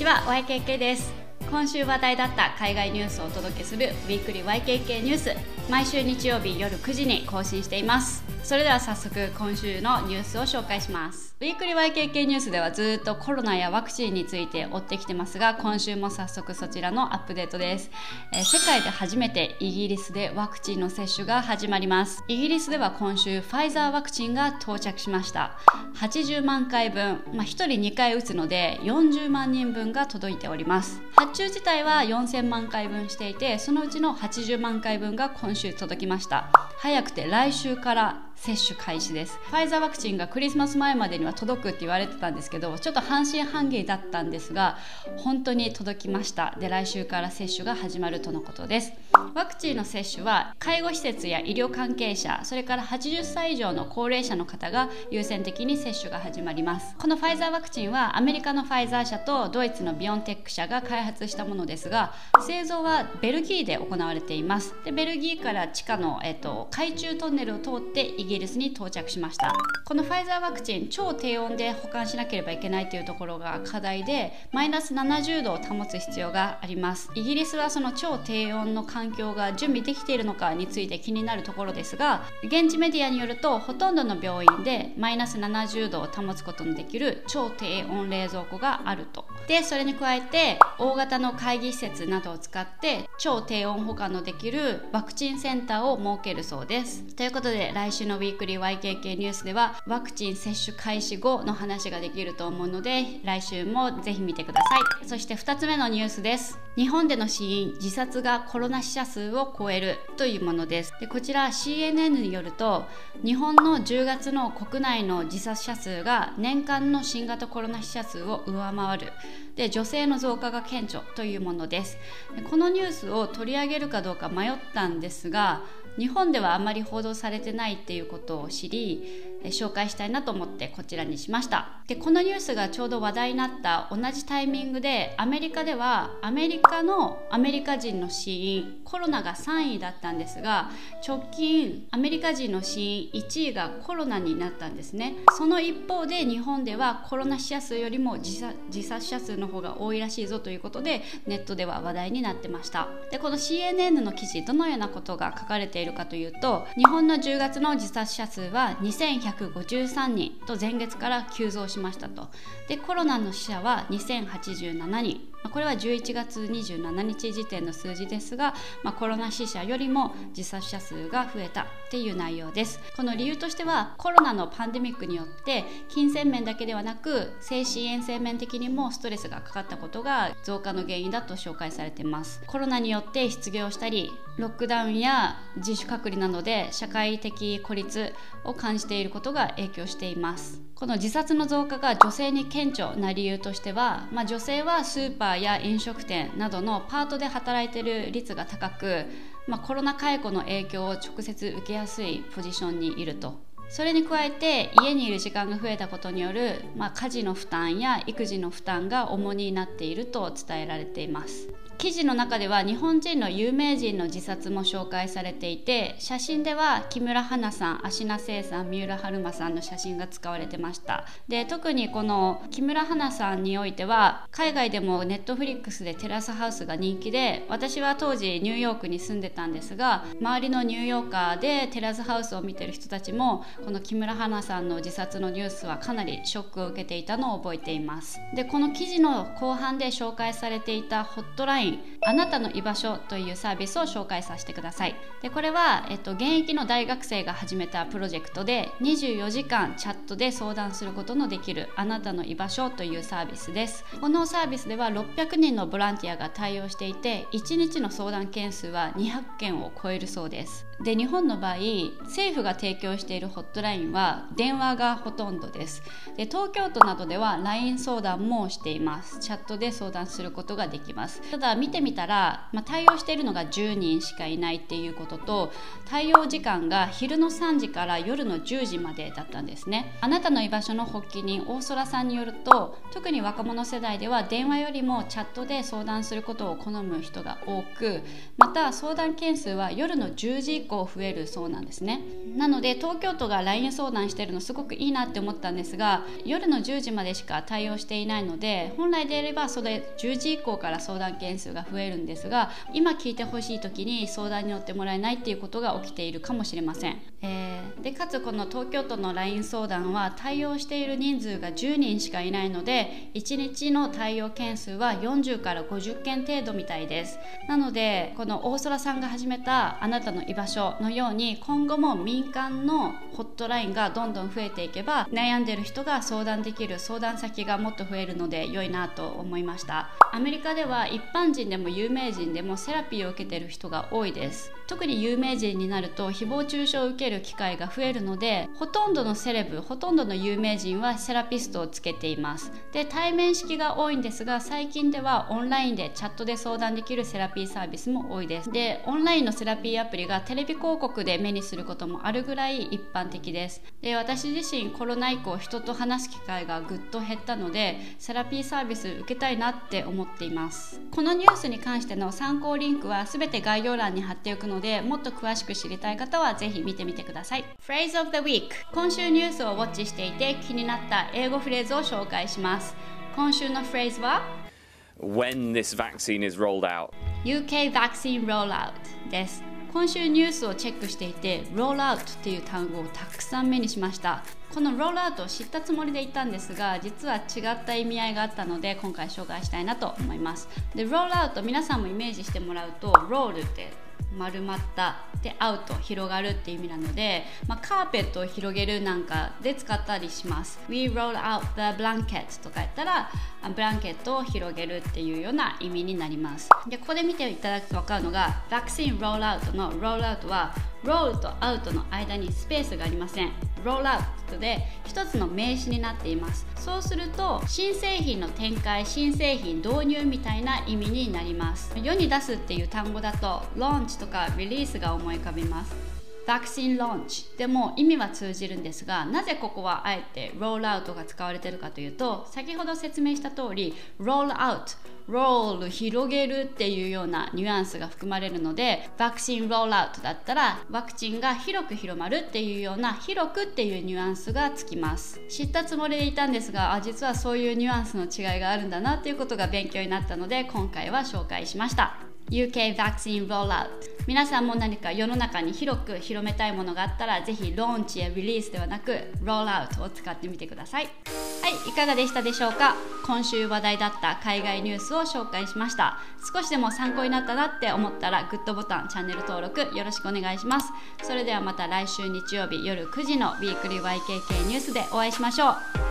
ちは YKK です。今週話題だった海外ニュースをお届けするウィークリー YKK ニュース。毎週日曜日夜9時に更新しています。それでは早速今週のニュースを紹介します。ウィークリー YKK ニュースではずっとコロナやワクチンについて追ってきてますが今週も早速そちらのアップデートです、えー、世界で初めてイギリスでワクチンの接種が始まります。イギリスでは今週ファイザーワクチンが到着しました。80万回分、まあ、1人2回打つので40万人分が届いております。発注自体は4000万回分していてそのうちの80万回分が今週届きました。早くて来週から接種開始です。ファイザーワクチンがクリスマス前までには届くって言われてたんですけどちょっと半信半疑だったんですが本当に届きました。で来週から接種が始まるとのことです。ワクチンの接種は介護施設や医療関係者それから80歳以上の高齢者の方が優先的に接種が始まります。このファイザーワクチンはアメリカのファイザー社とドイツのビオンテック社が開発したものですが製造はベルギーで行われています。でベルギーから地下の、えっと、海中トンネルを通ってイギギリスに到着しました。このファイザーワクチン超低温で保管しなければいけないというところが課題でマイナス70度を保つ必要があります。イギリスはその超低温の環境が準備できているのかについて気になるところですが現地メディアによるとほとんどの病院でマイナス70度を保つことのできる超低温冷蔵庫があると。でそれに加えて大型の会議施設などを使って超低温保管のできるワクチンセンターを設けるそうです。ということで来週のウィークリー YKK ニュースではワクチン接種開始後の話ができると思うので来週もぜひ見てください。そして2つ目のニュースです。日本での死因自殺がコロナ死者数を超えるというものです。でこちら CNN によると日本の10月の国内の自殺者数が年間の新型コロナ死者数を上回る。で女性の増加が顕著というものです。でこのニュースを取り上げるかどうか迷ったんですが日本ではあまり報道されてないっていうことを知り紹介したいなと思ってこちらにしました。でこのニュースがちょうど話題になった同じタイミングでアメリカではアメリカのアメリカ人の死因コロナが3位だったんですが直近アメリカ人の死因1位がコロナになったんですね。その一方で日本ではコロナ死者数よりも自殺者数の方が多いらしいぞということでネットでは話題になってました。でこの CNN の記事どのようなことが書かれているかというと日本の10月の自殺者数は2153人と前月から急増しましたと。でコロナの死者は2087人。これは11月27日時点の数字ですが、まあ、コロナ死者よりも自殺者数が増えたっていう内容です。この理由としてはコロナのパンデミックによって金銭面だけではなく精神衛生面的にもストレスがかかったことが増加の原因だと紹介されています。コロナによって失業したりロックダウンや自主隔離などで社会的孤立を感じているこことが影響しています。この自殺の増加が女性に顕著な理由としては、まあ、女性はスーパーや飲食店などのパートで働いてる率が高く、まあ、コロナ解雇の影響を直接受けやすいポジションにいると。それに加えて家にいる時間が増えたことによる、まあ、家事の負担や育児の負担が重になっていると伝えられています。記事の中では日本人の有名人の自殺も紹介されていて写真では木村花さん芦名聖さん三浦春馬さんの写真が使われてました。で特にこの木村花さんにおいては海外でもネットフリックスでテラスハウスが人気で私は当時ニューヨークに住んでたんですが周りのニューヨーカーでテラスハウスを見てる人たちもこの木村花さんの自殺のニュースはかなりショックを受けていたのを覚えています。でこの記事の後半で紹介されていたホットラインインあなたの居場所というサービスを紹介させてください。でこれは、えっと、現役の大学生が始めたプロジェクトで24時間チャットで相談することのできるあなたの居場所というサービスです。このサービスでは600人のボランティアが対応していて1日の相談件数は200件を超えるそうです。で日本の場合政府が提供しているホットラインは電話がほとんどです。で東京都などでは LINE 相談もしています。チャットで相談することができます。ただ見てみたら、まあ、対応しているのが10人しかいないっていうことと対応時間が昼の3時から夜の10時までだったんですね。あなたの居場所の発起人大空さんによると特に若者世代では電話よりもチャットで相談することを好む人が多くまた相談件数は夜の10時以降増えるそうなんですね。なので東京都が LINE 相談してるのすごくいいなって思ったんですが夜の10時までしか対応していないので本来であればそれ10時以降から相談件数が増えるんですが今聞いてほしい時に相談に乗ってもらえないっていうことが起きているかもしれません、えー、でかつこの東京都の LINE 相談は対応している人数が10人しかいないので1日の対応件数は40から50件程度みたいです。なのでこの大空さんが始めたあなたの居場所のように今後も民間のホットラインがどんどん増えていけば悩んでる人が相談できる相談先がもっと増えるので良いなと思いました。アメリカでは一般人でも有名人でもセラピーを受けてる人が多いです。特に有名人になると誹謗中傷を受ける機会が増えるのでほとんどのセレブほとんどの有名人はセラピストをつけています。で対面式が多いんですが最近ではオンラインでチャットで相談できるセラピーサービスも多いです。でオンラインのセラピーアプリがテレビ広告で目にすることもあるぐらい一般的です。で私自身コロナ以降人と話す機会がぐっと減ったのでセラピーサービス受けたいなって思っています。このニュースに関しての参考リンクは全て概要欄に貼っておくのでもっと詳しく知りたい方はぜひ見てみてください。Phrase of the Week 今週ニュースをウォッチしていて気になった英語フレーズを紹介します。今週のフレーズは when this vaccine is rolled out UK vaccine rollout です。今週ニュースをチェックしていて rollout っていう単語をたくさん目にしました。この rollout を知ったつもりで言ったんですが実は違った意味合いがあったので今回紹介したいなと思います。で rollout 皆さんもイメージしてもらうと roll って丸まったでアウト広がるっていう意味なので、まあ、カーペットを広げるなんかで使ったりします。We roll out the blanket とかやったらブランケットを広げるっていうような意味になります。でここで見ていただくと分かるのが Vaccine Rollout の Rollout はロールとアウトの間にスペースがありません。ロールアウトで一つの名詞になっています。そうすると新製品の展開新製品導入みたいな意味になります。世に出すっていう単語だとローンチとかリリースが思い浮かびます。バクシンローンチでも意味は通じるんですがなぜここはあえてロールアウトが使われてるかというと先ほど説明した通りロールアウトロール広げるっていうようなニュアンスが含まれるのでワクチンロールアウトだったらワクチンが広く広まるっていうような広くっていうニュアンスがつきます。知ったつもりでいたんですがあ実はそういうニュアンスの違いがあるんだなっていうことが勉強になったので今回は紹介しました。UK Vaccine Rollout. 皆さんも何か世の中に広く広めたいものがあったらぜひローンチやリリースではなくロールアウトを使ってみてください。はいいかがでしたでしょうか？今週話題だった海外ニュースを紹介しました。少しでも参考になったなって思ったらグッドボタンチャンネル登録よろしくお願いします。それではまた来週日曜日夜9時のウィークリー YKK ニュースでお会いしましょう。